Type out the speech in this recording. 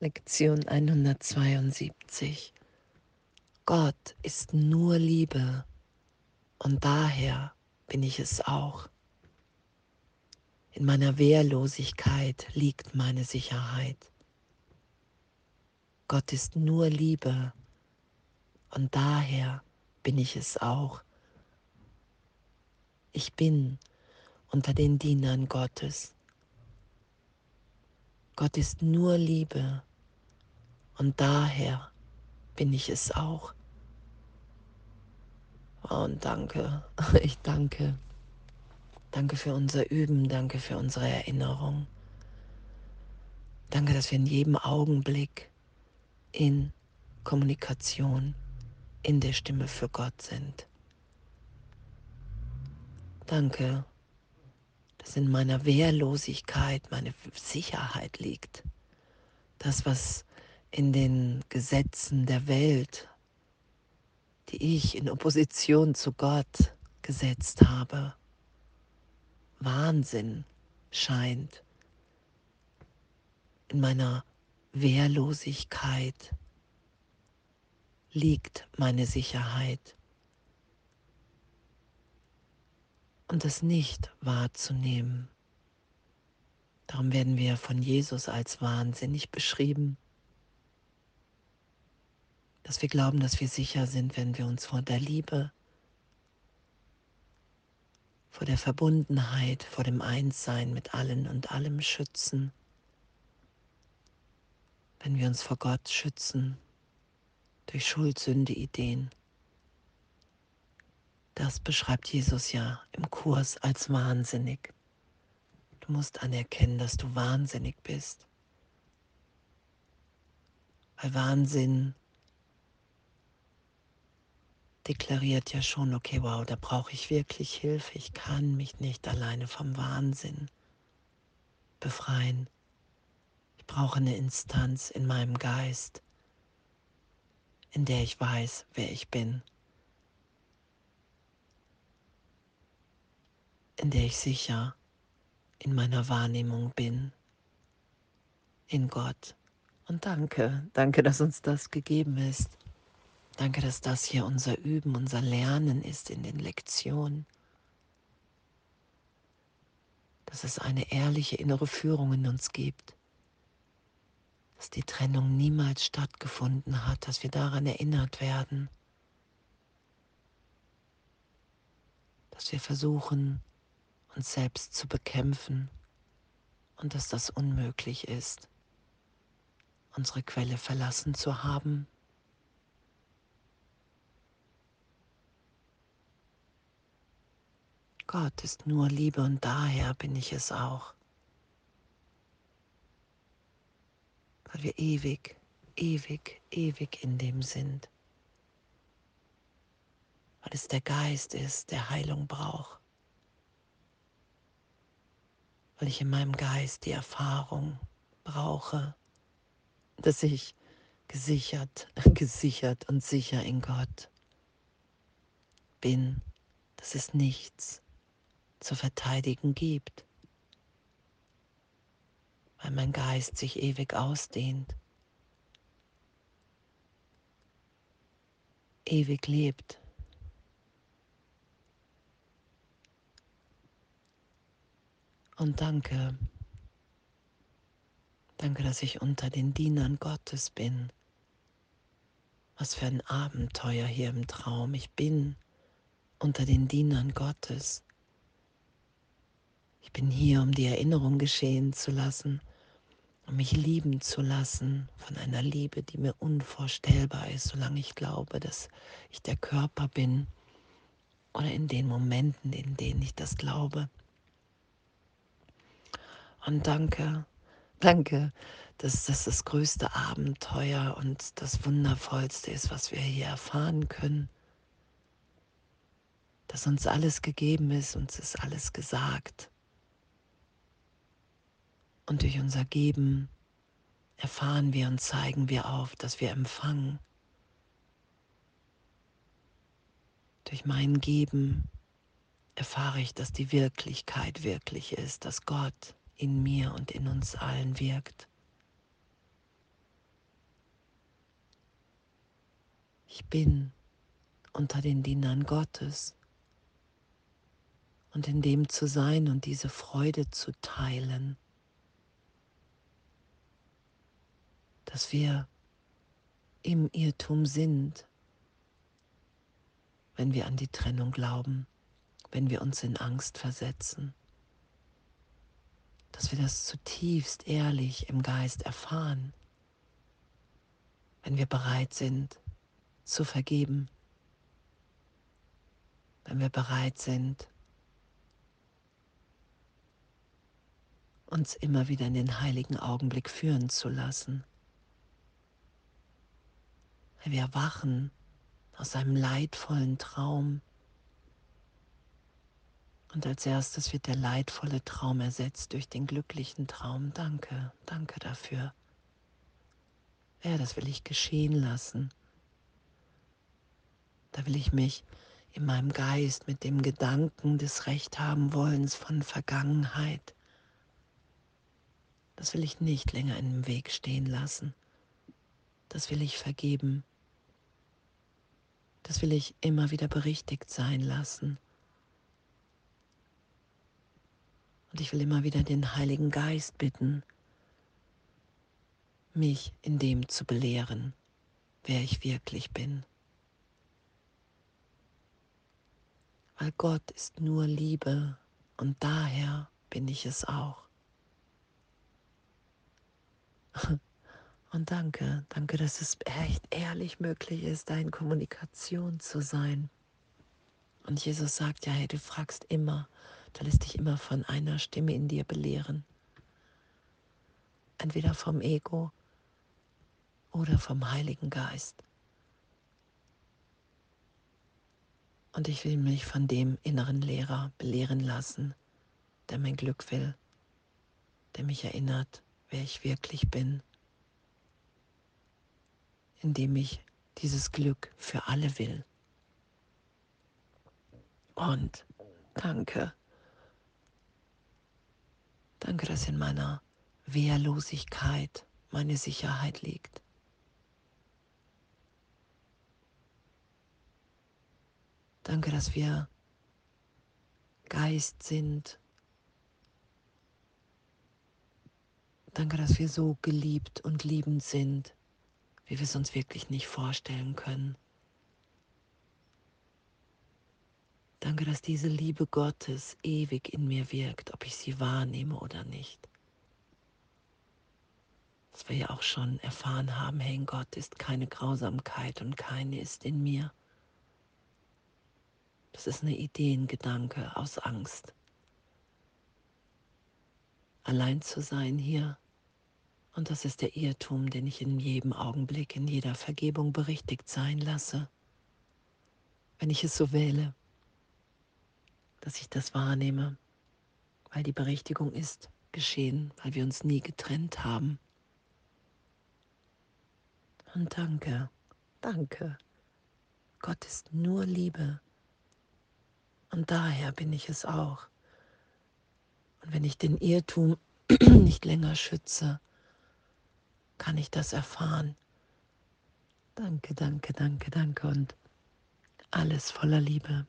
Lektion 172. Gott ist nur Liebe und daher bin ich es auch. In meiner Wehrlosigkeit liegt meine Sicherheit. Gott ist nur Liebe und daher bin ich es auch. Ich bin unter den Dienern Gottes. Gott ist nur Liebe und daher bin ich es auch. Und danke, ich danke. Danke für unser Üben, danke für unsere Erinnerung. Danke, dass wir in jedem Augenblick in Kommunikation, in der Stimme für Gott sind. Danke, dass in meiner Wehrlosigkeit meine Sicherheit liegt. Das, was in den Gesetzen der Welt, die ich in Opposition zu Gott gesetzt habe, Wahnsinn scheint. In meiner Wehrlosigkeit liegt meine Sicherheit. Und das nicht wahrzunehmen. Darum werden wir von Jesus als wahnsinnig beschrieben dass wir glauben, dass wir sicher sind, wenn wir uns vor der Liebe, vor der Verbundenheit, vor dem Einssein mit allen und allem schützen, wenn wir uns vor Gott schützen durch Schuld, Sünde, Ideen. Das beschreibt Jesus ja im Kurs als wahnsinnig. Du musst anerkennen, dass du wahnsinnig bist. Weil Wahnsinn deklariert ja schon, okay, wow, da brauche ich wirklich Hilfe. Ich kann mich nicht alleine vom Wahnsinn befreien. Ich brauche eine Instanz in meinem Geist, in der ich weiß, wer ich bin. In der ich sicher in meiner Wahrnehmung bin. In Gott. Und danke, danke, dass uns das gegeben ist. Danke, dass das hier unser Üben, unser Lernen ist in den Lektionen. Dass es eine ehrliche innere Führung in uns gibt. Dass die Trennung niemals stattgefunden hat, dass wir daran erinnert werden. Dass wir versuchen, uns selbst zu bekämpfen und dass das unmöglich ist, unsere Quelle verlassen zu haben Gott ist nur Liebe und daher bin ich es auch. Weil wir ewig, ewig, ewig in dem sind. Weil es der Geist ist, der Heilung braucht. Weil ich in meinem Geist die Erfahrung brauche, dass ich gesichert, gesichert und sicher in Gott bin, dass es nichts zu verteidigen gibt, weil mein Geist sich ewig ausdehnt, ewig lebt. Und danke, danke, dass ich unter den Dienern Gottes bin. Was für ein Abenteuer hier im Traum. Ich bin unter den Dienern Gottes. Ich bin hier, um die Erinnerung geschehen zu lassen, um mich lieben zu lassen von einer Liebe, die mir unvorstellbar ist, solange ich glaube, dass ich der Körper bin oder in den Momenten, in denen ich das glaube. Und danke, danke, dass das das größte Abenteuer und das Wundervollste ist, was wir hier erfahren können. Dass uns alles gegeben ist, uns ist alles gesagt. Und durch unser Geben erfahren wir und zeigen wir auf, dass wir empfangen. Durch mein Geben erfahre ich, dass die Wirklichkeit wirklich ist, dass Gott in mir und in uns allen wirkt. Ich bin unter den Dienern Gottes. Und in dem zu sein und diese Freude zu teilen, dass wir im Irrtum sind, wenn wir an die Trennung glauben, wenn wir uns in Angst versetzen, dass wir das zutiefst ehrlich im Geist erfahren, wenn wir bereit sind zu vergeben, wenn wir bereit sind, uns immer wieder in den heiligen Augenblick führen zu lassen. Wenn wir erwachen aus einem leidvollen Traum und als erstes wird der leidvolle Traum ersetzt durch den glücklichen Traum. Danke, danke dafür. Ja, das will ich geschehen lassen. Da will ich mich in meinem Geist mit dem Gedanken des Recht haben wollens von Vergangenheit das will ich nicht länger in dem Weg stehen lassen. Das will ich vergeben. Das will ich immer wieder berichtigt sein lassen. Und ich will immer wieder den Heiligen Geist bitten, mich in dem zu belehren, wer ich wirklich bin. Weil Gott ist nur Liebe und daher bin ich es auch. Und danke, danke, dass es echt ehrlich möglich ist, da Kommunikation zu sein. Und Jesus sagt ja, hey, du fragst immer, du lässt dich immer von einer Stimme in dir belehren. Entweder vom Ego oder vom Heiligen Geist. Und ich will mich von dem inneren Lehrer belehren lassen, der mein Glück will, der mich erinnert, wer ich wirklich bin, indem ich dieses Glück für alle will. Und danke, danke, dass in meiner Wehrlosigkeit meine Sicherheit liegt. Danke, dass wir Geist sind Danke, dass wir so geliebt und liebend sind, wie wir es uns wirklich nicht vorstellen können. Danke, dass diese Liebe Gottes ewig in mir wirkt, ob ich sie wahrnehme oder nicht. Dass wir ja auch schon erfahren haben, hey, in Gott ist keine Grausamkeit und keine ist in mir. Das ist eine Idee, ein Gedanke aus Angst. Allein zu sein hier und das ist der Irrtum, den ich in jedem Augenblick, in jeder Vergebung berichtigt sein lasse, wenn ich es so wähle, dass ich das wahrnehme, weil die Berichtigung ist geschehen, weil wir uns nie getrennt haben. Und danke, danke. Gott ist nur Liebe. Und daher bin ich es auch. Und wenn ich den Irrtum nicht länger schütze, kann ich das erfahren. Danke, danke, danke, danke und alles voller Liebe.